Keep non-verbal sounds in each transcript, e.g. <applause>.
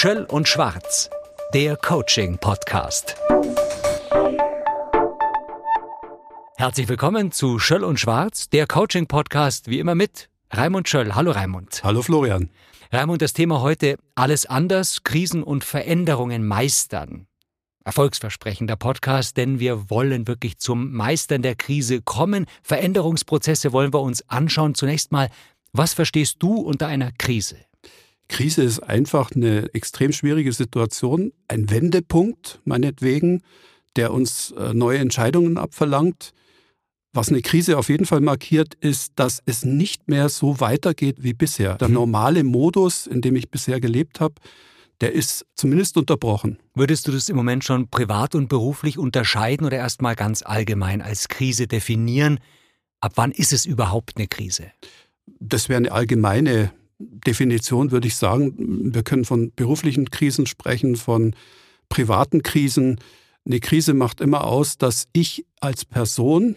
Schöll und Schwarz, der Coaching-Podcast. Herzlich willkommen zu Schöll und Schwarz, der Coaching-Podcast, wie immer mit Raimund Schöll. Hallo Raimund. Hallo Florian. Raimund, das Thema heute alles anders, Krisen und Veränderungen meistern. Erfolgsversprechender Podcast, denn wir wollen wirklich zum Meistern der Krise kommen. Veränderungsprozesse wollen wir uns anschauen. Zunächst mal, was verstehst du unter einer Krise? Krise ist einfach eine extrem schwierige Situation, ein Wendepunkt meinetwegen, der uns äh, neue Entscheidungen abverlangt. Was eine Krise auf jeden Fall markiert, ist, dass es nicht mehr so weitergeht wie bisher. Der mhm. normale Modus, in dem ich bisher gelebt habe, der ist zumindest unterbrochen. Würdest du das im Moment schon privat und beruflich unterscheiden oder erstmal ganz allgemein als Krise definieren? Ab wann ist es überhaupt eine Krise? Das wäre eine allgemeine Definition, würde ich sagen. Wir können von beruflichen Krisen sprechen, von privaten Krisen. Eine Krise macht immer aus, dass ich als Person,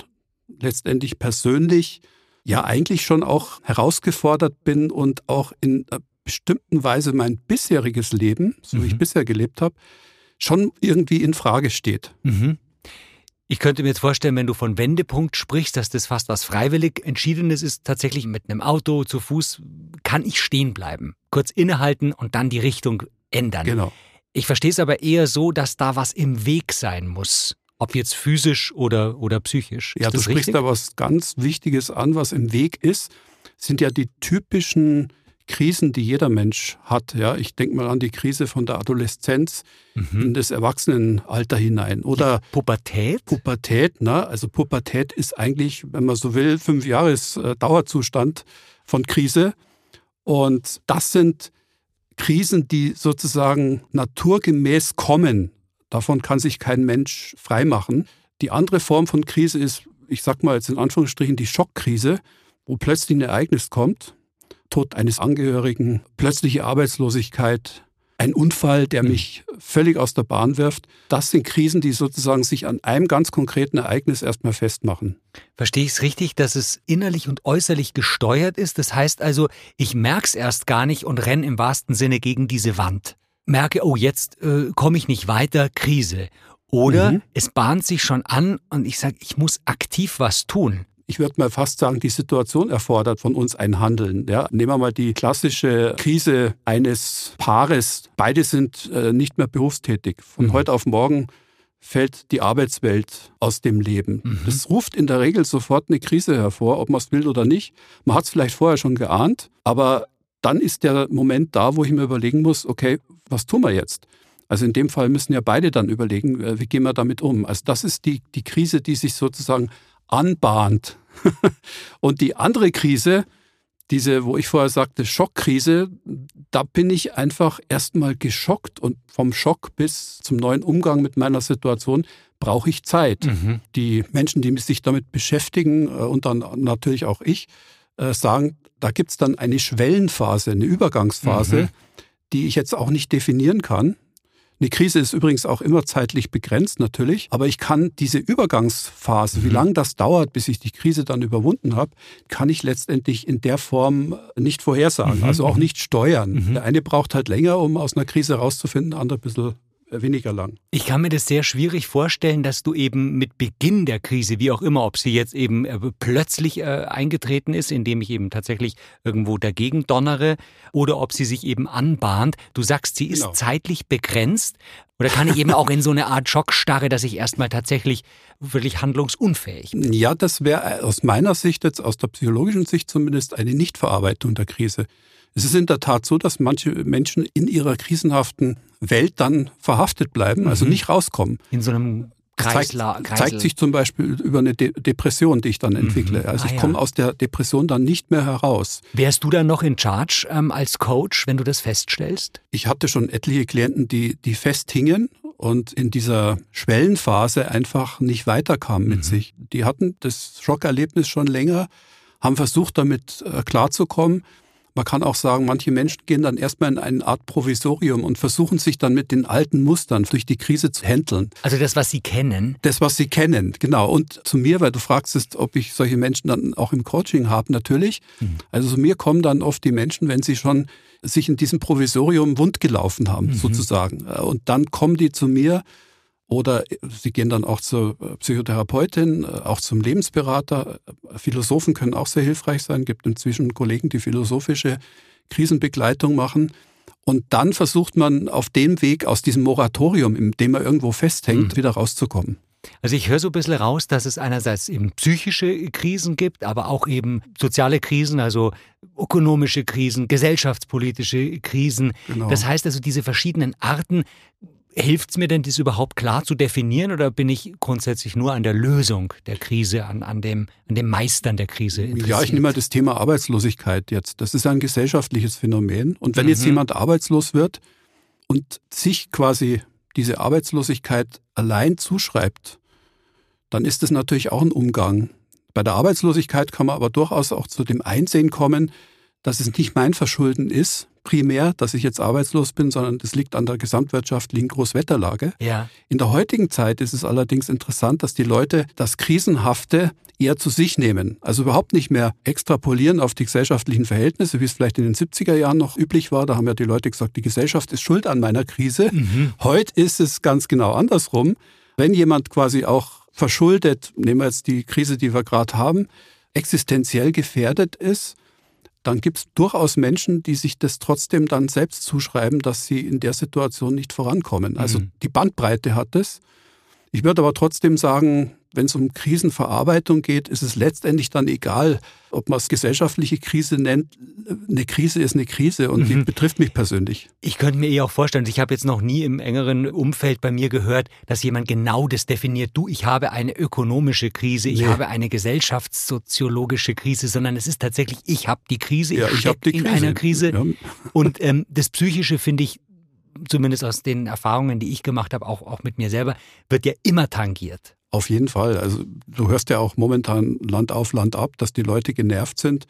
letztendlich persönlich, ja eigentlich schon auch herausgefordert bin und auch in bestimmten Weise mein bisheriges Leben, so wie ich mhm. bisher gelebt habe, schon irgendwie in Frage steht. Mhm. Ich könnte mir jetzt vorstellen, wenn du von Wendepunkt sprichst, dass das fast was freiwillig Entschiedenes ist. Tatsächlich mit einem Auto zu Fuß kann ich stehen bleiben, kurz innehalten und dann die Richtung ändern. Genau. Ich verstehe es aber eher so, dass da was im Weg sein muss. Ob jetzt physisch oder, oder psychisch. Ist ja, du sprichst richtig? da was ganz Wichtiges an, was im Weg ist, sind ja die typischen Krisen, die jeder Mensch hat. Ja, ich denke mal an die Krise von der Adoleszenz mhm. in das Erwachsenenalter hinein. Oder Pubertät? Pubertät, ne? Also Pubertät ist eigentlich, wenn man so will, fünf Jahres äh, Dauerzustand von Krise. Und das sind Krisen, die sozusagen naturgemäß kommen. Davon kann sich kein Mensch freimachen. Die andere Form von Krise ist, ich sag mal jetzt in Anführungsstrichen, die Schockkrise, wo plötzlich ein Ereignis kommt, Tod eines Angehörigen, plötzliche Arbeitslosigkeit, ein Unfall, der mich völlig aus der Bahn wirft. Das sind Krisen, die sozusagen sich an einem ganz konkreten Ereignis erstmal festmachen. Verstehe ich es richtig, dass es innerlich und äußerlich gesteuert ist? Das heißt also, ich merke es erst gar nicht und renne im wahrsten Sinne gegen diese Wand. Merke, oh, jetzt äh, komme ich nicht weiter, Krise. Oder mhm. es bahnt sich schon an und ich sage, ich muss aktiv was tun ich würde mal fast sagen, die Situation erfordert von uns ein Handeln. Ja, nehmen wir mal die klassische Krise eines Paares. Beide sind äh, nicht mehr berufstätig. Von mhm. heute auf morgen fällt die Arbeitswelt aus dem Leben. Mhm. Das ruft in der Regel sofort eine Krise hervor, ob man es will oder nicht. Man hat es vielleicht vorher schon geahnt, aber dann ist der Moment da, wo ich mir überlegen muss, okay, was tun wir jetzt? Also in dem Fall müssen ja beide dann überlegen, äh, wie gehen wir damit um. Also das ist die, die Krise, die sich sozusagen anbahnt. <laughs> und die andere Krise, diese, wo ich vorher sagte, Schockkrise, da bin ich einfach erstmal geschockt und vom Schock bis zum neuen Umgang mit meiner Situation brauche ich Zeit. Mhm. Die Menschen, die sich damit beschäftigen äh, und dann natürlich auch ich, äh, sagen, da gibt es dann eine Schwellenphase, eine Übergangsphase, mhm. die ich jetzt auch nicht definieren kann. Eine Krise ist übrigens auch immer zeitlich begrenzt natürlich, aber ich kann diese Übergangsphase, mhm. wie lange das dauert, bis ich die Krise dann überwunden habe, kann ich letztendlich in der Form nicht vorhersagen, mhm. also auch nicht steuern. Mhm. Der eine braucht halt länger, um aus einer Krise rauszufinden, der andere ein bisschen weniger lang. Ich kann mir das sehr schwierig vorstellen, dass du eben mit Beginn der Krise, wie auch immer, ob sie jetzt eben äh, plötzlich äh, eingetreten ist, indem ich eben tatsächlich irgendwo dagegen donnere, oder ob sie sich eben anbahnt. Du sagst, sie ist genau. zeitlich begrenzt. Oder kann ich eben auch in so eine Art Schockstarre, dass ich erstmal tatsächlich wirklich handlungsunfähig bin? Ja, das wäre aus meiner Sicht jetzt, aus der psychologischen Sicht zumindest, eine Nichtverarbeitung der Krise. Es ist in der Tat so, dass manche Menschen in ihrer krisenhaften Welt dann verhaftet bleiben, also mhm. nicht rauskommen. In so einem Kreisla zeigt, zeigt sich zum Beispiel über eine De Depression, die ich dann entwickle. Mhm. Also ah, ich komme ja. aus der Depression dann nicht mehr heraus. Wärst du dann noch in Charge ähm, als Coach, wenn du das feststellst? Ich hatte schon etliche Klienten, die, die festhingen und in dieser Schwellenphase einfach nicht weiterkamen mit mhm. sich. Die hatten das Schockerlebnis schon länger, haben versucht, damit äh, klarzukommen Man kann auch sagen, manche Menschen gehen dann erstmal in eine Art Provisorium und versuchen sich dann mit den alten Mustern durch die Krise zu händeln. Also das, was Sie kennen? Das, was Sie kennen, genau. Und zu mir, weil du fragst, ob ich solche Menschen dann auch im Coaching habe, natürlich. Mhm. Also zu mir kommen dann oft die Menschen, wenn sie schon sich in diesem Provisorium wundgelaufen haben, mhm. sozusagen. Und dann kommen die zu mir oder sie gehen dann auch zur Psychotherapeutin, auch zum Lebensberater. Philosophen können auch sehr hilfreich sein. Es gibt inzwischen Kollegen, die philosophische Krisenbegleitung machen. Und dann versucht man auf dem Weg aus diesem Moratorium, in dem man irgendwo festhängt, mhm. wieder rauszukommen. Also ich höre so ein bisschen raus, dass es einerseits eben psychische Krisen gibt, aber auch eben soziale Krisen, also ökonomische Krisen, gesellschaftspolitische Krisen. Genau. Das heißt also, diese verschiedenen Arten Hilft es mir denn, das überhaupt klar zu definieren oder bin ich grundsätzlich nur an der Lösung der Krise, an, an, dem, an dem Meistern der Krise interessiert? Ja, ich nehme mal das Thema Arbeitslosigkeit jetzt. Das ist ein gesellschaftliches Phänomen. Und wenn mhm. jetzt jemand arbeitslos wird und sich quasi diese Arbeitslosigkeit allein zuschreibt, dann ist das natürlich auch ein Umgang. Bei der Arbeitslosigkeit kann man aber durchaus auch zu dem Einsehen kommen, dass es nicht mein Verschulden ist, primär, dass ich jetzt arbeitslos bin, sondern das liegt an der gesamtwirtschaftlichen Großwetterlage. Ja. In der heutigen Zeit ist es allerdings interessant, dass die Leute das Krisenhafte eher zu sich nehmen. Also überhaupt nicht mehr extrapolieren auf die gesellschaftlichen Verhältnisse, wie es vielleicht in den 70er Jahren noch üblich war. Da haben ja die Leute gesagt, die Gesellschaft ist schuld an meiner Krise. Mhm. Heute ist es ganz genau andersrum. Wenn jemand quasi auch verschuldet, nehmen wir jetzt die Krise, die wir gerade haben, existenziell gefährdet ist, dann gibt es durchaus Menschen, die sich das trotzdem dann selbst zuschreiben, dass sie in der Situation nicht vorankommen. Also mhm. die Bandbreite hat es. Ich würde aber trotzdem sagen, wenn es um Krisenverarbeitung geht, ist es letztendlich dann egal, ob man es gesellschaftliche Krise nennt. Eine Krise ist eine Krise und mhm. die betrifft mich persönlich. Ich könnte mir eh auch vorstellen, ich habe jetzt noch nie im engeren Umfeld bei mir gehört, dass jemand genau das definiert. Du, ich habe eine ökonomische Krise, ich nee. habe eine gesellschaftssoziologische Krise, sondern es ist tatsächlich, ich habe die Krise, ja, ich, ich in einer Krise. Ja. Und ähm, das Psychische finde ich zumindest aus den Erfahrungen, die ich gemacht habe, auch, auch mit mir selber, wird ja immer tangiert. Auf jeden Fall. Also du hörst ja auch momentan Land auf, Land ab, dass die Leute genervt sind.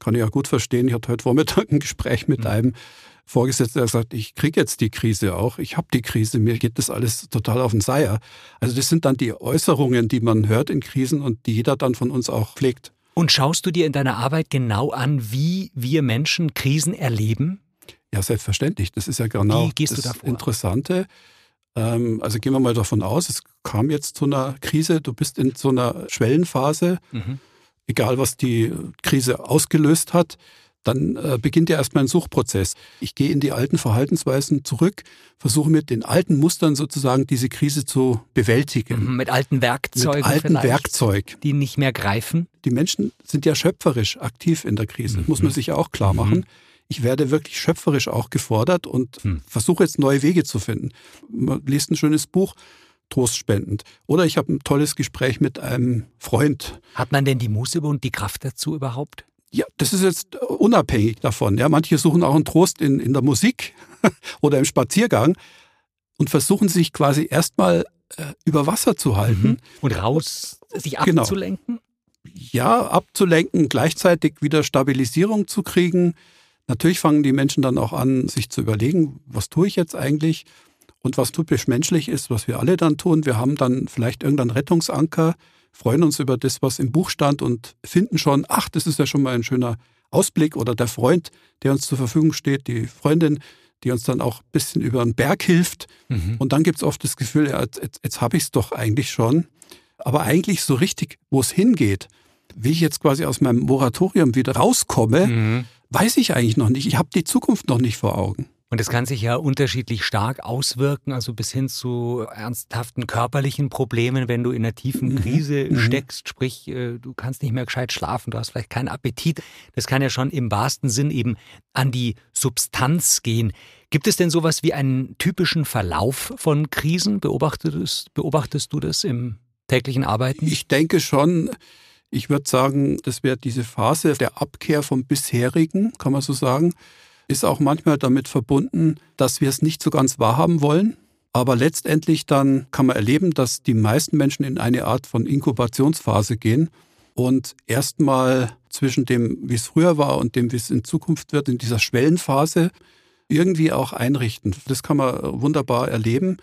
Kann ich ja gut verstehen. Ich hatte heute Vormittag ein Gespräch mit mhm. einem Vorgesetzten, der sagt, ich kriege jetzt die Krise auch, ich habe die Krise, mir geht das alles total auf den Seier. Also das sind dann die Äußerungen, die man hört in Krisen und die jeder dann von uns auch pflegt. Und schaust du dir in deiner Arbeit genau an, wie wir Menschen Krisen erleben? Ja, selbstverständlich. Das ist ja genau das da Interessante. Ähm, also gehen wir mal davon aus, es kam jetzt zu einer Krise, du bist in so einer Schwellenphase, mhm. egal was die Krise ausgelöst hat, dann äh, beginnt ja erstmal ein Suchprozess. Ich gehe in die alten Verhaltensweisen zurück, versuche mit den alten Mustern sozusagen diese Krise zu bewältigen. Mhm, mit alten Werkzeugen. Mit alten Werkzeug. Die nicht mehr greifen. Die Menschen sind ja schöpferisch aktiv in der Krise, mhm. muss man sich ja auch klar machen. Ich werde wirklich schöpferisch auch gefordert und hm. versuche jetzt neue Wege zu finden. Man liest ein schönes Buch, trostspendend. Oder ich habe ein tolles Gespräch mit einem Freund. Hat man denn die Muße und die Kraft dazu überhaupt? Ja, das ist jetzt unabhängig davon. Ja, manche suchen auch einen Trost in, in der Musik <laughs> oder im Spaziergang und versuchen sich quasi erstmal äh, über Wasser zu halten. Mhm. Und raus, sich genau. abzulenken? Genau. Ja, abzulenken, gleichzeitig wieder Stabilisierung zu kriegen, Natürlich fangen die Menschen dann auch an, sich zu überlegen, was tue ich jetzt eigentlich und was typisch menschlich ist, was wir alle dann tun. Wir haben dann vielleicht irgendeinen Rettungsanker, freuen uns über das, was im Buch stand und finden schon, ach, das ist ja schon mal ein schöner Ausblick oder der Freund, der uns zur Verfügung steht, die Freundin, die uns dann auch ein bisschen über den Berg hilft. Mhm. Und dann gibt es oft das Gefühl, ja, jetzt, jetzt, habe ich es doch eigentlich schon. Aber eigentlich so richtig, wo es hingeht, wie ich jetzt quasi aus meinem Moratorium wieder rauskomme, mhm weiß ich eigentlich noch nicht. Ich habe die Zukunft noch nicht vor Augen. Und es kann sich ja unterschiedlich stark auswirken, also bis hin zu ernsthaften körperlichen Problemen, wenn du in einer tiefen mhm. Krise mhm. steckst, sprich, äh, du kannst nicht mehr gescheit schlafen, du hast vielleicht keinen Appetit. Das kann ja schon im wahrsten Sinn eben an die Substanz gehen. Gibt es denn sowas wie einen typischen Verlauf von Krisen? Beobachtest, beobachtest du das im täglichen Arbeiten? Ich denke schon. Ich würde sagen, das wäre diese Phase der Abkehr vom bisherigen, kann man so sagen, ist auch manchmal damit verbunden, dass wir es nicht so ganz wahrhaben wollen. Aber letztendlich dann kann man erleben, dass die meisten Menschen in eine Art von Inkubationsphase gehen. und erstmal zwischen dem, wie es früher war und dem, wie es in Zukunft wird, in dieser Schwellenphase irgendwie auch einrichten. Das kann man wunderbar erleben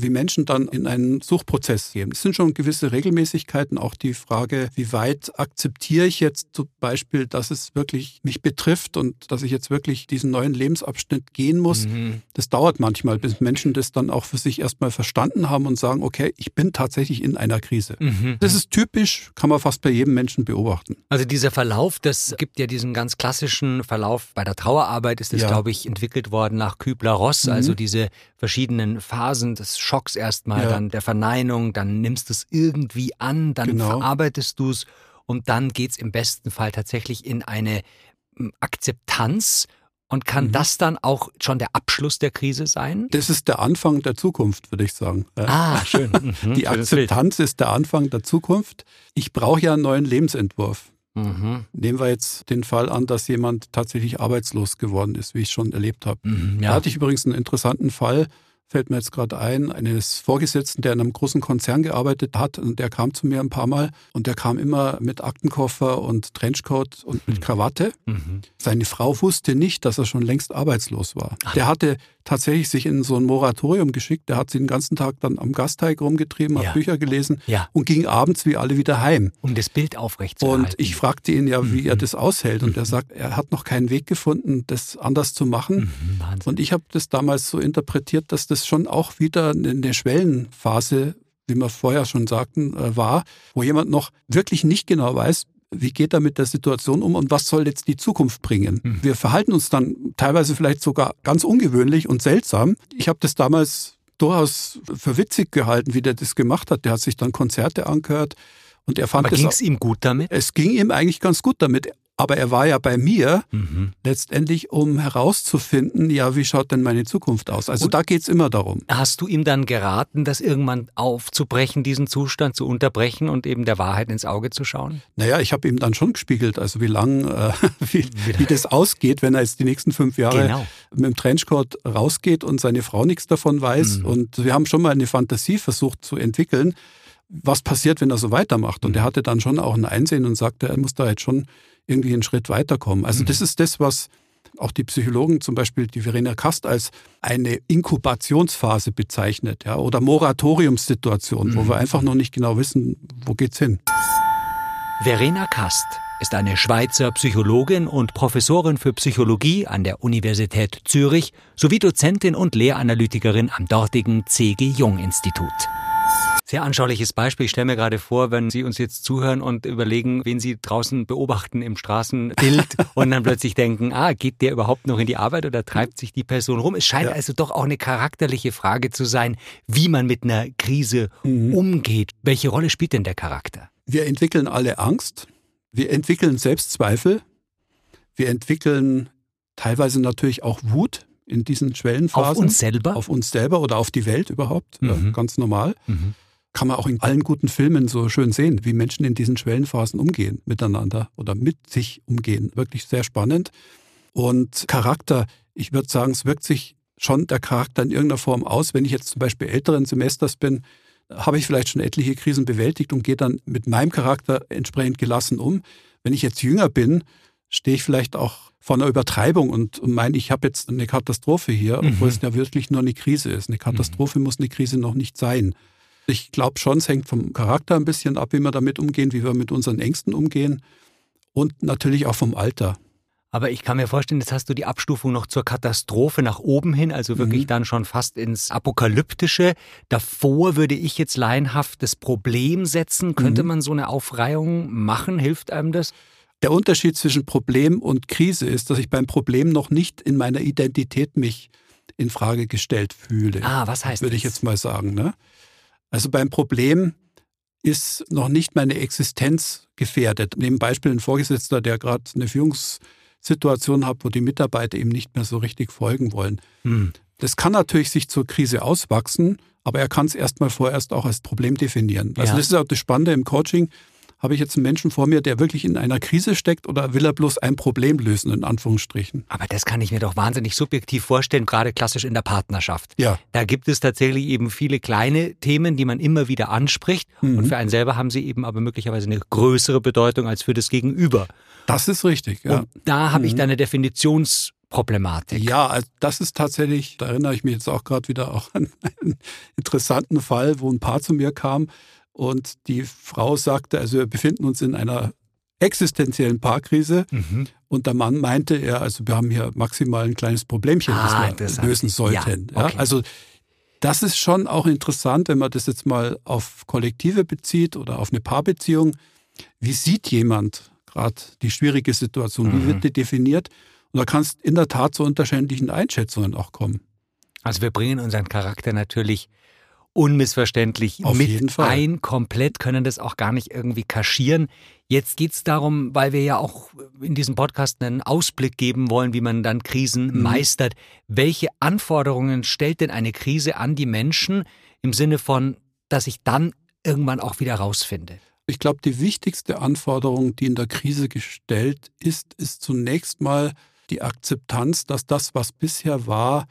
wie Menschen dann in einen Suchprozess gehen. Es sind schon gewisse Regelmäßigkeiten, auch die Frage, wie weit akzeptiere ich jetzt zum Beispiel, dass es wirklich mich betrifft und dass ich jetzt wirklich diesen neuen Lebensabschnitt gehen muss. Mhm. Das dauert manchmal, bis Menschen das dann auch für sich erstmal verstanden haben und sagen, okay, ich bin tatsächlich in einer Krise. Mhm. Das ist typisch, kann man fast bei jedem Menschen beobachten. Also dieser Verlauf, das gibt ja diesen ganz klassischen Verlauf bei der Trauerarbeit, ist das, ja. glaube ich, entwickelt worden nach Kübler-Ross, mhm. also diese verschiedenen Phasen des Schocks erstmal, ja. dann der Verneinung, dann nimmst du es irgendwie an, dann genau. verarbeitest du es und dann geht es im besten Fall tatsächlich in eine hm, Akzeptanz und kann mhm. das dann auch schon der Abschluss der Krise sein? Das ist der Anfang der Zukunft, würde ich sagen. Ah, schön. <laughs> Mhm. Die Akzeptanz ist der Anfang der Zukunft. Ich brauche ja einen neuen Lebensentwurf. Mhm. Nehmen wir jetzt den Fall an, dass jemand tatsächlich arbeitslos geworden ist, wie ich schon erlebt habe. Mhm, ja. Da hatte ich übrigens einen interessanten Fall fällt mir jetzt gerade ein, eines Vorgesetzten, der in einem großen Konzern gearbeitet hat und der kam zu mir ein paar Mal und der kam immer mit Aktenkoffer und Trenchcoat und mit mhm. Krawatte. Mhm. Seine Frau wusste nicht, dass er schon längst arbeitslos war. Ach. Der hatte tatsächlich sich in so ein Moratorium geschickt. Der hat sie den ganzen Tag dann am Gasteig rumgetrieben, hat Bücher gelesen ja. und ging abends wie alle wieder heim. Um das Bild aufrechtzuerhalten. Und ich fragte ihn ja, wie mhm. er das aushält. Und er mhm. sagt, er hat noch keinen Weg gefunden, das anders zu machen. Mhm, und ich habe das damals so interpretiert, dass das schon auch wieder eine Schwellenphase wie wir vorher schon sagten, äh, war, wo jemand noch wirklich nicht genau weiß, wie geht er mit der Situation um und was soll jetzt die Zukunft bringen? Mhm. Wir verhalten uns dann teilweise vielleicht sogar ganz ungewöhnlich und seltsam. Ich habe das damals durchaus für witzig gehalten, wie der das gemacht hat. Der hat sich dann Konzerte angehört und er fand Aber ging es ihm gut damit? Es ging ihm eigentlich ganz gut damit. Aber er war ja bei mir mhm. letztendlich, um herauszufinden, ja, wie schaut denn meine Zukunft aus? Also Und da geht's immer darum. Hast du ihm dann geraten, das irgendwann aufzubrechen, diesen Zustand zu unterbrechen und eben der Wahrheit ins Auge zu schauen? Naja, ich habe ihm dann schon gespiegelt, also wie lang, äh, <laughs> wie, wie, das ausgeht, wenn er jetzt die nächsten fünf Jahre genau. mit dem Trenchcoat rausgeht und seine Frau nichts davon weiß. Mhm. Und wir haben schon mal eine Fantasie versucht zu entwickeln was passiert, wenn er so weitermacht. Und er mhm. hatte dann schon auch ein Einsehen und sagte, er muss da jetzt schon irgendwie einen Schritt weiterkommen. Also das mhm. ist das, was auch die Psychologen, zum Beispiel die Verena Kast, als eine Inkubationsphase bezeichnet, ja, oder Moratoriumssituation, mhm. wo wir einfach noch nicht genau wissen, wo geht's hin. Verena Kast ist eine Schweizer Psychologin und Professorin für Psychologie an der Universität Zürich sowie Dozentin und Lehranalytikerin am dortigen C.G. Jung Institut. Sehr anschauliches Beispiel. Ich stelle mir gerade vor, wenn Sie uns jetzt zuhören und überlegen, wen Sie draußen beobachten im Straßenbild <laughs> und dann plötzlich denken, ah, geht der überhaupt noch in die Arbeit oder treibt sich die Person rum? Es scheint ja. also doch auch eine charakterliche Frage zu sein, wie man mit einer Krise mhm. umgeht. Welche Rolle spielt denn der Charakter? Wir entwickeln alle Angst. Wir entwickeln Selbstzweifel. Wir entwickeln teilweise natürlich auch Wut in diesen Schwellenphasen. Auf uns selber? Auf uns selber oder auf die Welt überhaupt. Mhm. Ganz normal. Mhm kann man auch in allen guten Filmen so schön sehen, wie Menschen in diesen Schwellenphasen umgehen miteinander oder mit sich umgehen. Wirklich sehr spannend. Und Charakter, ich würde sagen, es wirkt sich schon der Charakter in irgendeiner Form aus. Wenn ich jetzt zum Beispiel älteren Semesters bin, habe ich vielleicht schon etliche Krisen bewältigt und gehe dann mit meinem Charakter entsprechend gelassen um. Wenn ich jetzt jünger bin, stehe ich vielleicht auch vor einer Übertreibung und, meine, ich habe jetzt eine Katastrophe hier, obwohl mhm. es ja wirklich nur eine Krise ist. Eine Katastrophe mhm. muss eine Krise noch nicht sein. Ich glaube schon, es hängt vom Charakter ein bisschen ab, wie wir damit umgehen, wie wir mit unseren Ängsten umgehen und natürlich auch vom Alter. Aber ich kann mir vorstellen, jetzt hast du die Abstufung noch zur Katastrophe nach oben hin, also wirklich mhm. dann schon fast ins Apokalyptische. Davor würde ich jetzt laienhaft das Problem setzen. Könnte mhm. man so eine Aufreihung machen? Hilft einem das? Der Unterschied zwischen Problem und Krise ist, dass ich beim Problem noch nicht in meiner Identität mich in Frage gestellt fühle. Ah, was heißt Würde das? ich jetzt mal sagen. Ne? Also beim Problem ist noch nicht meine Existenz gefährdet. Neben Beispiel ein Vorgesetzter, der gerade eine Führungssituation hat, wo die Mitarbeiter ihm nicht mehr so richtig folgen wollen. Hm. Das kann natürlich sich zur Krise auswachsen, aber er kann es erstmal vorerst auch als Problem definieren. Also ja. das ist auch das Spannende im Coaching. Habe ich jetzt einen Menschen vor mir, der wirklich in einer Krise steckt oder will er bloß ein Problem lösen, in Anführungsstrichen? Aber das kann ich mir doch wahnsinnig subjektiv vorstellen, gerade klassisch in der Partnerschaft. Ja. Da gibt es tatsächlich eben viele kleine Themen, die man immer wieder anspricht. Mhm. Und für einen selber haben sie eben aber möglicherweise eine größere Bedeutung als für das Gegenüber. Das ist richtig, ja. Und da habe mhm. ich dann eine Definitions- Problematik. Ja, also das ist tatsächlich, da erinnere ich mich jetzt auch gerade wieder auch an einen interessanten Fall, wo ein Paar zu mir kam und die Frau sagte, also wir befinden uns in einer existenziellen Paarkrise. Mhm. Und der Mann meinte, ja, also wir haben hier maximal ein kleines Problemchen, ah, das wir lösen sollten. Ja, okay. ja, also das ist schon auch interessant, wenn man das jetzt mal auf Kollektive bezieht oder auf eine Paarbeziehung. Wie sieht jemand gerade die schwierige Situation? Mhm. Wie wird die definiert? Und da kannst in der Tat zu unterschiedlichen Einschätzungen auch kommen. Also wir bringen unseren Charakter natürlich unmissverständlich Auf mit ein, komplett, können das auch gar nicht irgendwie kaschieren. Jetzt geht es darum, weil wir ja auch in diesem Podcast einen Ausblick geben wollen, wie man dann Krisen mhm. meistert. Welche Anforderungen stellt denn eine Krise an die Menschen im Sinne von, dass ich dann irgendwann auch wieder rausfinde? Ich glaube, die wichtigste Anforderung, die in der Krise gestellt ist, ist zunächst mal die Akzeptanz, dass das, was bisher war,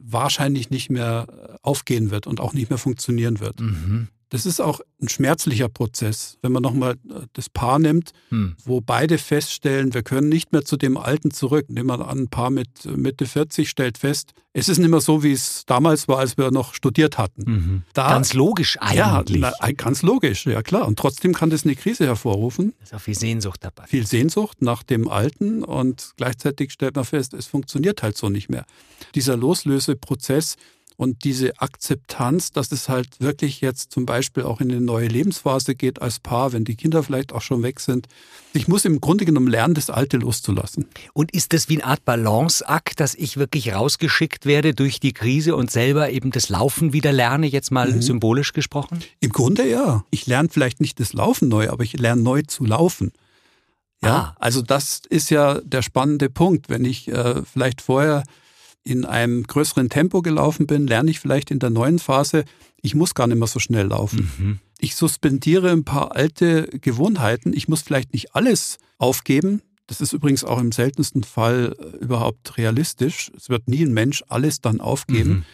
wahrscheinlich nicht mehr äh, aufgehen wird und auch nicht mehr funktionieren wird. Mhm. Das ist auch ein schmerzlicher Prozess, wenn man nochmal äh, das Paar nimmt, hm. wo beide feststellen, wir können nicht mehr zu dem Alten zurück. Nehmen wir an, ein Paar mit äh, Mitte 40 stellt fest, es ist nicht mehr so, wie es damals war, als wir noch studiert hatten. Mhm. Da, ganz logisch eigentlich. Ja, na, ganz logisch, ja klar. Und trotzdem kann das eine Krise hervorrufen. Da ist auch viel Sehnsucht dabei. Viel Sehnsucht nach dem Alten und gleichzeitig stellt man fest, es funktioniert halt so nicht mehr. Dieser Loslöseprozess, und diese Akzeptanz, dass es halt wirklich jetzt zum Beispiel auch in eine neue Lebensphase geht als Paar, wenn die Kinder vielleicht auch schon weg sind. Ich muss im Grunde genommen lernen, das Alte loszulassen. Und ist das wie eine Art Balanceakt, dass ich wirklich rausgeschickt werde durch die Krise und selber eben das Laufen wieder lerne, jetzt mal mhm. symbolisch gesprochen? Im Grunde ja. Ich lerne vielleicht nicht das Laufen neu, aber ich lerne neu zu laufen. Ja, ah. also das ist ja der spannende Punkt. Wenn ich äh, vielleicht vorher in einem größeren Tempo gelaufen bin, lerne ich vielleicht in der neuen Phase, ich muss gar nicht mehr so schnell laufen. Mhm. Ich suspendiere ein paar alte Gewohnheiten. Ich muss vielleicht nicht alles aufgeben. Das ist übrigens auch im seltensten Fall äh, überhaupt realistisch. Es wird nie ein Mensch alles dann aufgeben. Mhm.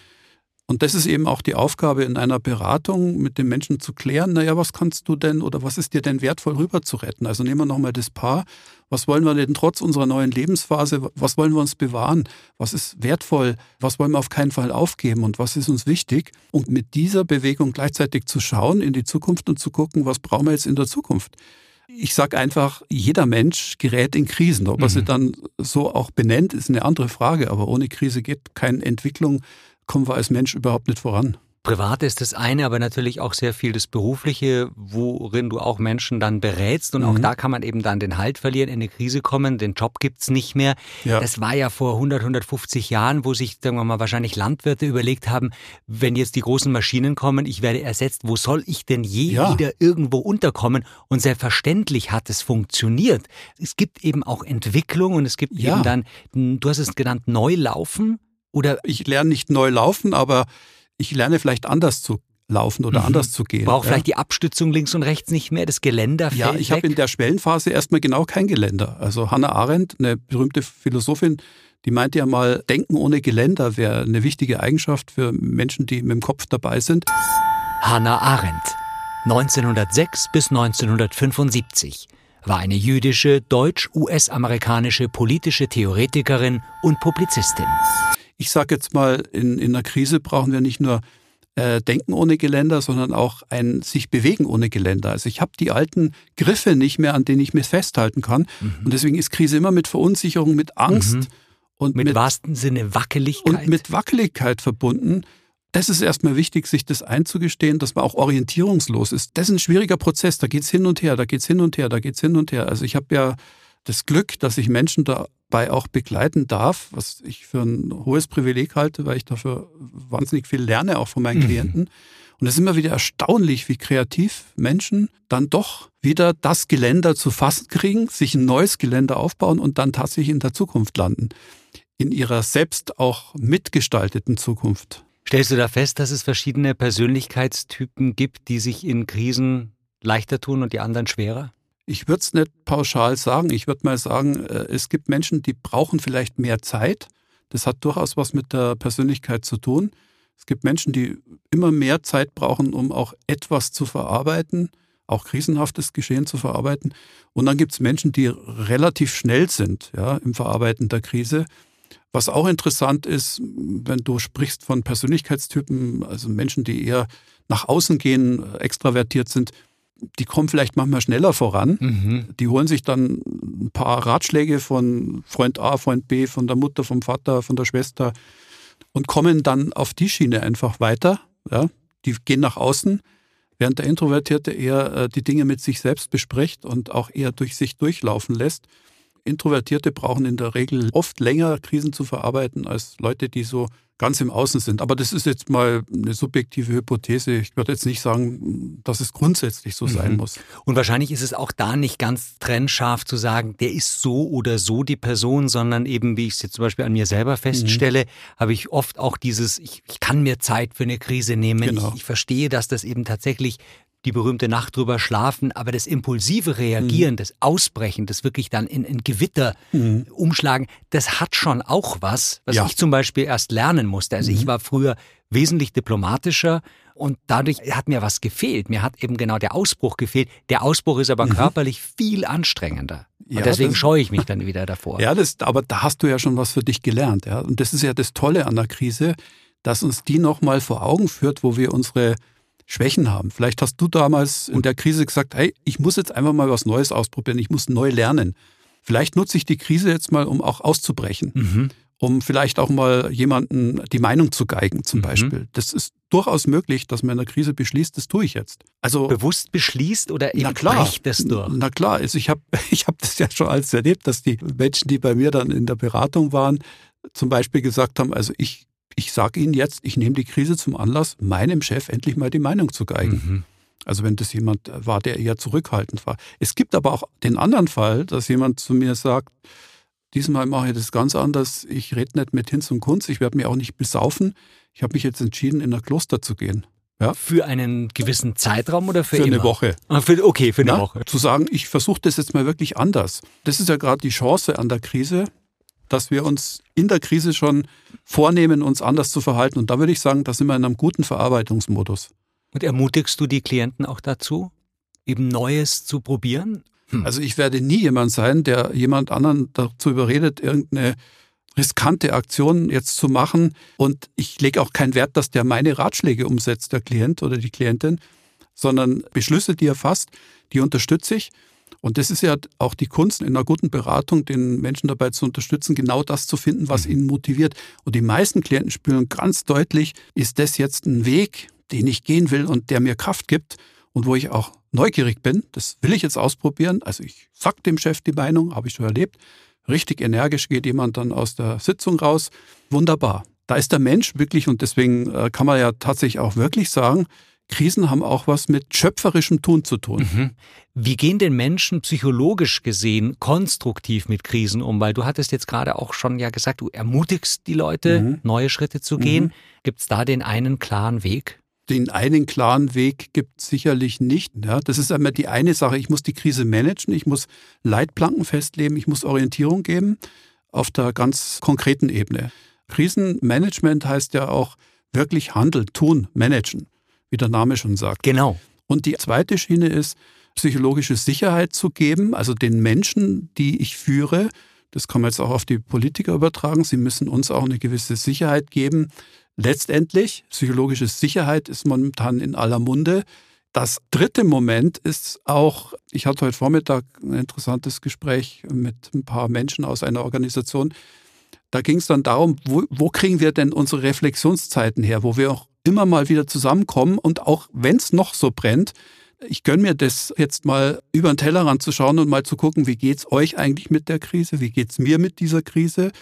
Und das ist eben auch die Aufgabe in einer Beratung, mit dem Menschen zu klären, naja, was kannst du denn oder was ist dir denn wertvoll rüber zu retten? Also nehmen wir nochmal das Paar. Was wollen wir denn trotz unserer neuen Lebensphase, was wollen wir uns bewahren? Was ist wertvoll? Was wollen wir auf keinen Fall aufgeben? Und was ist uns wichtig? Und mit dieser Bewegung gleichzeitig zu schauen in die Zukunft und zu gucken, was brauchen wir jetzt in der Zukunft? Ich sage einfach, jeder Mensch gerät in Krisen. Ob er mhm. sie dann so auch benennt, ist eine andere Frage. Aber ohne Krise geht keine Entwicklung kommen wir als Mensch überhaupt nicht voran. Privat ist das eine, aber natürlich auch sehr viel das Berufliche, worin du auch Menschen dann berätst. Und mhm. auch da kann man eben dann den Halt verlieren, in eine Krise kommen, den Job gibt's nicht mehr. Ja. Das war ja vor 100, 150 Jahren, wo sich, sagen wir mal, wahrscheinlich Landwirte überlegt haben, wenn jetzt die großen Maschinen kommen, ich werde ersetzt, wo soll ich denn je ja. wieder irgendwo unterkommen? Und selbstverständlich hat es funktioniert. Es gibt eben auch Entwicklung und es gibt ja. eben dann, du hast es genannt, Neulaufen oder ich lerne nicht neu laufen, aber ich lerne vielleicht anders zu laufen oder mhm. anders zu gehen. Braucht ja. vielleicht die Abstützung links und rechts nicht mehr, das Geländer fällt Ja, ich habe in der Schwellenphase erstmal genau kein Geländer. Also Hannah Arendt, eine berühmte Philosophin, die meinte ja mal, Denken ohne Geländer wäre eine wichtige Eigenschaft für Menschen, die mit dem Kopf dabei sind. Hannah Arendt, 1906 bis 1975 war eine jüdische, deutsch-US-amerikanische politische Theoretikerin und Publizistin ich sage jetzt mal, in, in einer Krise brauchen wir nicht nur äh, Denken ohne Geländer, sondern auch ein sich bewegen ohne Geländer. Also ich habe die alten Griffe nicht mehr, an denen ich mich festhalten kann. Mhm. Und deswegen ist Krise immer mit Verunsicherung, mit Angst mhm. und mit, mit wahrsten Sinne Wackeligkeit. Und mit Wackeligkeit verbunden. Das ist erstmal wichtig, sich das einzugestehen, dass man auch orientierungslos ist. Das ist ein schwieriger Prozess. Da geht's hin und her, da geht's hin und her, da geht's hin und her. Also ich habe ja das Glück, dass ich Menschen dabei auch begleiten darf, was ich für ein hohes Privileg halte, weil ich dafür wahnsinnig viel lerne, auch von meinen mhm. Klienten. Und es ist immer wieder erstaunlich, wie kreativ Menschen dann doch wieder das Geländer zu fassen kriegen, sich ein neues Geländer aufbauen und dann tatsächlich in der Zukunft landen. In ihrer selbst auch mitgestalteten Zukunft. Stellst du da fest, dass es verschiedene Persönlichkeitstypen gibt, die sich in Krisen leichter tun und die anderen schwerer? Ich würde es nicht pauschal sagen. Ich würde mal sagen, äh, es gibt Menschen, die brauchen vielleicht mehr Zeit. Das hat durchaus was mit der Persönlichkeit zu tun. Es gibt Menschen, die immer mehr Zeit brauchen, um auch etwas zu verarbeiten, auch krisenhaftes Geschehen zu verarbeiten. Und dann gibt es Menschen, die relativ schnell sind ja, im Verarbeiten der Krise. Was auch interessant ist, wenn du sprichst von Persönlichkeitstypen, also Menschen, die eher nach außen gehen, extravertiert sind, die kommen vielleicht manchmal schneller voran. Mhm. Die holen sich dann ein paar Ratschläge von Freund A, Freund B, von der Mutter, vom Vater, von der Schwester und kommen dann auf die Schiene einfach weiter. Ja? Die gehen nach außen, während der Introvertierte eher äh, die Dinge mit sich selbst bespricht und auch eher durch sich durchlaufen lässt. Introvertierte brauchen in der Regel oft länger, Krisen zu verarbeiten, als Leute, die so ganz im Außen sind. Aber das ist jetzt mal eine subjektive Hypothese. Ich würde jetzt nicht sagen, dass es grundsätzlich so mhm. sein muss. Und wahrscheinlich ist es auch da nicht ganz trennscharf zu sagen, der ist so oder so die Person, sondern eben, wie ich es jetzt zum Beispiel an mir selber feststelle, mhm. habe ich oft auch dieses, ich, ich, kann mir Zeit für eine Krise nehmen. Genau. Ich, ich verstehe, dass das eben tatsächlich die berühmte Nacht drüber schlafen, aber das impulsive Reagieren, mhm. das Ausbrechen, das wirklich dann in, in Gewitter mhm. umschlagen, das hat schon auch was, was ja. ich zum Beispiel erst lernen musste. Also mhm. ich war früher wesentlich diplomatischer und dadurch hat mir was gefehlt. Mir hat eben genau der Ausbruch gefehlt. Der Ausbruch ist aber mhm. körperlich viel anstrengender. Und ja, deswegen scheue ich mich dann wieder davor. Ja, das, aber da hast du ja schon was für dich gelernt. Ja? Und das ist ja das Tolle an der Krise, dass uns die nochmal vor Augen führt, wo wir unsere Schwächen haben. Vielleicht hast du damals in der Krise gesagt, hey, ich muss jetzt einfach mal was Neues ausprobieren, ich muss neu lernen. Vielleicht nutze ich die Krise jetzt mal, um auch auszubrechen. Mhm. Um vielleicht auch mal jemanden die Meinung zu geigen, zum mhm. Beispiel. Das ist durchaus möglich, dass man in der Krise beschließt, das tue ich jetzt. Also bewusst beschließt oder eben klar, das durch? Na klar, also ich habe <laughs> ich hab das ja schon alles erlebt, dass die Menschen, die bei mir dann in der Beratung waren, zum Beispiel gesagt haben, also ich ich sage Ihnen jetzt, ich nehme die Krise zum Anlass, meinem Chef endlich mal die Meinung zu geigen. Mhm. Also wenn das jemand war, der eher zurückhaltend war. Es gibt aber auch den anderen Fall, dass jemand zu mir sagt, diesmal mache ich das ganz anders, ich rede nicht mit Hinz und Kunz, ich werde mich auch nicht besaufen. Ich habe mich jetzt entschieden, in ein Kloster zu gehen. Ja. Für einen gewissen Zeitraum oder für, für immer? eine Woche. Ah, für, okay, für eine Na, Woche. Zu sagen, ich versuche das jetzt mal wirklich anders. Das ist ja gerade die Chance an der Krise, dass wir uns in der Krise schon vornehmen, uns anders zu verhalten. Und da würde ich sagen, da sind wir in einem guten Verarbeitungsmodus. Und ermutigst du die Klienten auch dazu, eben Neues zu probieren? Hm. Also ich werde nie jemand sein, der jemand anderen dazu überredet, irgendeine riskante Aktion jetzt zu machen. Und ich lege auch keinen Wert, dass der meine Ratschläge umsetzt, der Klient oder die Klientin, sondern Beschlüsse, die er fasst, die unterstütze ich. Und das ist ja auch die Kunst in einer guten Beratung, den Menschen dabei zu unterstützen, genau das zu finden, was mhm. ihnen motiviert. Und die meisten Klienten spüren ganz deutlich, ist das jetzt ein Weg, den ich gehen will und der mir Kraft gibt und wo ich auch neugierig bin. Das will ich jetzt ausprobieren. Also ich sag dem Chef die Meinung, habe ich schon erlebt. Richtig energisch geht jemand dann aus der Sitzung raus. Wunderbar. Da ist der Mensch wirklich, und deswegen äh, kann man ja tatsächlich auch wirklich sagen, Krisen haben auch was mit schöpferischem Tun zu tun. Mhm. Wie gehen denn Menschen psychologisch gesehen konstruktiv mit Krisen um? Weil du hattest jetzt gerade auch schon ja gesagt, du ermutigst die Leute, mhm. neue Schritte zu gehen. Mhm. Gibt es da den einen klaren Weg? Den einen klaren Weg gibt es sicherlich nicht. Ja, das ist einmal die eine Sache. Ich muss die Krise managen, ich muss Leitplanken festlegen, ich muss Orientierung geben auf der ganz konkreten Ebene. Krisenmanagement heißt ja auch wirklich handeln, tun, managen wie der Name schon sagt. Genau. Und die zweite Schiene ist, psychologische Sicherheit zu geben, also den Menschen, die ich führe. Das kann man jetzt auch auf die Politiker übertragen. Sie müssen uns auch eine gewisse Sicherheit geben. Letztendlich, psychologische Sicherheit ist momentan in aller Munde. Das dritte Moment ist auch, ich hatte heute Vormittag ein interessantes Gespräch mit ein paar Menschen aus einer Organisation. Da ging es dann darum, wo, wo kriegen wir denn unsere Reflexionszeiten her, wo wir auch immer mal wieder zusammenkommen und auch wenn es noch so brennt, ich gönne mir das jetzt mal über den Tellerrand zu schauen und mal zu gucken, wie geht es euch eigentlich mit der Krise, wie geht es mir mit dieser Krise,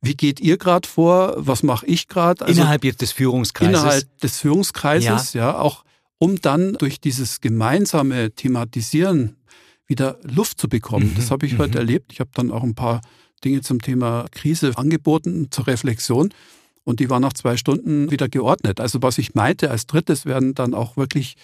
wie geht ihr gerade vor, was mache ich gerade? Also innerhalb jetzt des Führungskreises. Innerhalb des Führungskreises, ja. ja, auch um dann durch dieses gemeinsame Thematisieren wieder Luft zu bekommen. Mhm. Das habe ich mhm. heute erlebt. Ich habe dann auch ein paar Dinge zum Thema Krise angeboten zur Reflexion und die war nach zwei Stunden wieder geordnet. Also was ich meinte, als drittes werden dann auch wirklich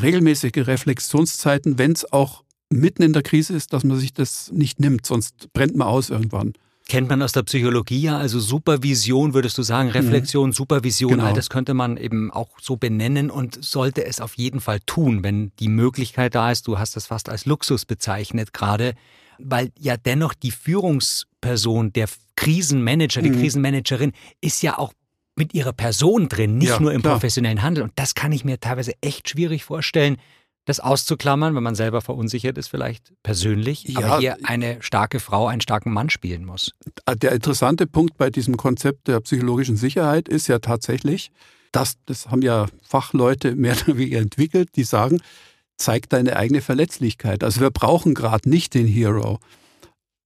regelmäßige Reflexionszeiten, wenn es auch mitten in der Krise ist, dass man sich das nicht nimmt, sonst brennt man aus irgendwann. Kennt man aus der Psychologie ja, also Supervision würdest du sagen, Reflexion, mhm. Supervision, genau. all das könnte man eben auch so benennen und sollte es auf jeden Fall tun, wenn die Möglichkeit da ist. Du hast das fast als Luxus bezeichnet gerade, weil ja dennoch die Führungsperson, der Krisenmanager, die mhm. Krisenmanagerin ist ja auch mit ihrer Person drin, nicht ja, nur im klar. professionellen Handel. Und das kann ich mir teilweise echt schwierig vorstellen, das auszuklammern, wenn man selber verunsichert ist, vielleicht persönlich, ja, aber hier eine starke Frau einen starken Mann spielen muss. Der interessante Punkt bei diesem Konzept der psychologischen Sicherheit ist ja tatsächlich, dass das haben ja Fachleute mehr oder weniger entwickelt, die sagen, zeig deine eigene Verletzlichkeit. Also wir brauchen gerade nicht den Hero.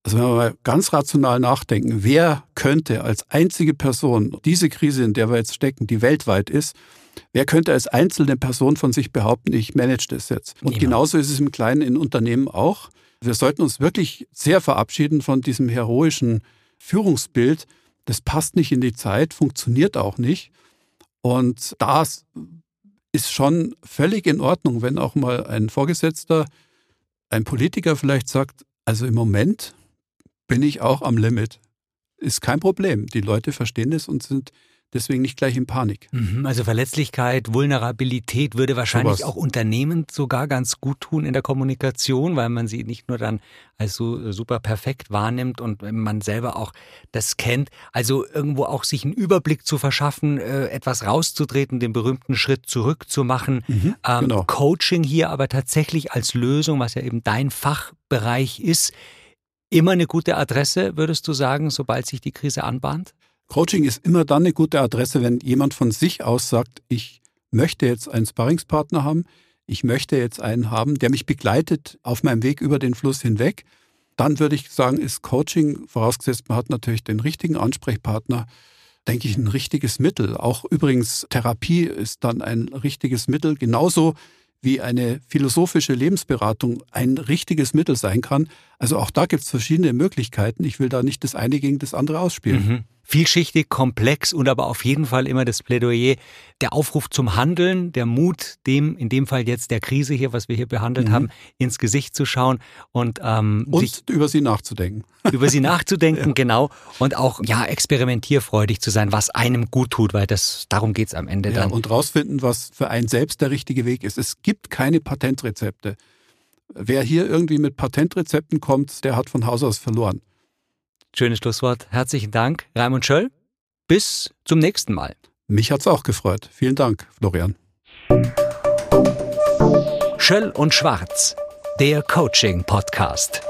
Also wenn wir mal ganz rational nachdenken, wer könnte als einzige Person diese Krise, in der wir jetzt stecken, die weltweit ist, Wer könnte als einzelne Person von sich behaupten, ich manage das jetzt? Und Niemand. genauso ist es im Kleinen in Unternehmen auch. Wir sollten uns wirklich sehr verabschieden von diesem heroischen Führungsbild. Das passt nicht in die Zeit, funktioniert auch nicht. Und das ist schon völlig in Ordnung, wenn auch mal ein Vorgesetzter, ein Politiker vielleicht sagt, also im Moment bin ich auch am Limit. Ist kein Problem. Die Leute verstehen es und sind deswegen nicht gleich in Panik. Mhm, also Verletzlichkeit, Vulnerabilität würde wahrscheinlich so auch Unternehmen sogar ganz gut tun in der Kommunikation, weil man sie nicht nur dann als so äh, super perfekt wahrnimmt und man selber auch das kennt. Also irgendwo auch sich einen Überblick zu verschaffen, äh, etwas rauszutreten, den berühmten Schritt zurückzumachen. Mhm, ähm, genau. Coaching hier aber tatsächlich als Lösung, was ja eben dein Fachbereich ist, immer eine gute Adresse, würdest du sagen, sobald sich die Krise anbahnt? Coaching ist immer dann eine gute Adresse, wenn jemand von sich aus sagt, ich möchte jetzt einen Sparringspartner haben, ich möchte jetzt einen haben, der mich begleitet auf meinem Weg über den Fluss hinweg. Dann würde ich sagen, ist Coaching, vorausgesetzt man hat natürlich den richtigen Ansprechpartner, denke ich, ein richtiges Mittel. Auch übrigens Therapie ist dann ein richtiges Mittel, genauso wie eine philosophische Lebensberatung ein richtiges Mittel sein kann. Also auch da gibt es verschiedene Möglichkeiten. Ich will da nicht das eine gegen das andere ausspielen. Mhm vielschichtig, komplex und aber auf jeden Fall immer das Plädoyer, der Aufruf zum Handeln, der Mut, dem, in dem Fall jetzt der Krise hier, was wir hier behandelt mhm. haben, ins Gesicht zu schauen und, ähm, und sich, über sie nachzudenken. <laughs> Über sie nachzudenken, <laughs> ja. genau. Und auch, ja, experimentierfreudig zu sein, was einem gut tut, weil das, darum geht's am Ende ja, dann. Und rausfinden, was für einen selbst der richtige Weg ist. Es gibt keine Patentrezepte. Wer hier irgendwie mit Patentrezepten kommt, der hat von Haus aus verloren. Schönes Schlusswort. Herzlichen Dank, Raimund Schöll. Bis zum nächsten Mal. Mich hat's auch gefreut. Vielen Dank, Florian. Schöll und Schwarz, der Coaching-Podcast.